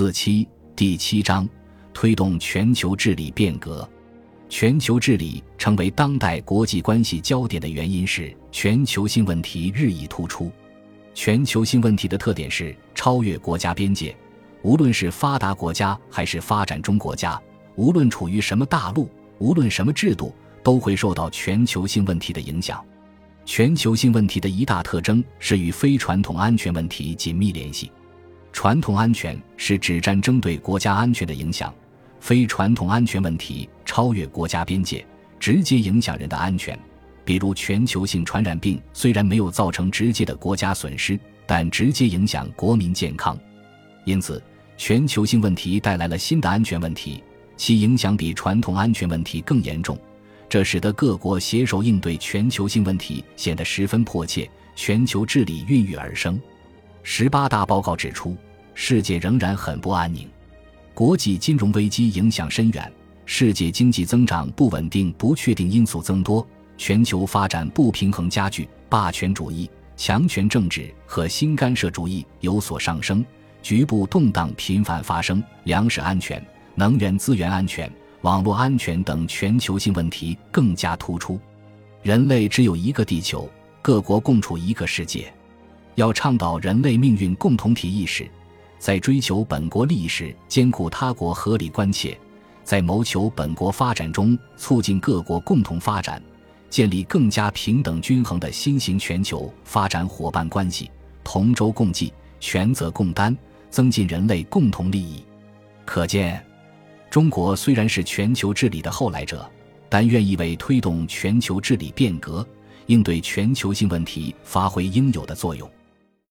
四七第七章，推动全球治理变革。全球治理成为当代国际关系焦点的原因是全球性问题日益突出。全球性问题的特点是超越国家边界，无论是发达国家还是发展中国家，无论处于什么大陆，无论什么制度，都会受到全球性问题的影响。全球性问题的一大特征是与非传统安全问题紧密联系。传统安全是指战争对国家安全的影响，非传统安全问题超越国家边界，直接影响人的安全。比如全球性传染病，虽然没有造成直接的国家损失，但直接影响国民健康。因此，全球性问题带来了新的安全问题，其影响比传统安全问题更严重。这使得各国携手应对全球性问题显得十分迫切，全球治理孕育而生。十八大报告指出，世界仍然很不安宁，国际金融危机影响深远，世界经济增长不稳定、不确定因素增多，全球发展不平衡加剧，霸权主义、强权政治和新干涉主义有所上升，局部动荡频繁发生，粮食安全、能源资源安全、网络安全等全球性问题更加突出。人类只有一个地球，各国共处一个世界。要倡导人类命运共同体意识，在追求本国利益时兼顾他国合理关切，在谋求本国发展中促进各国共同发展，建立更加平等均衡的新型全球发展伙伴关系，同舟共济、权责共担，增进人类共同利益。可见，中国虽然是全球治理的后来者，但愿意为推动全球治理变革、应对全球性问题发挥应有的作用。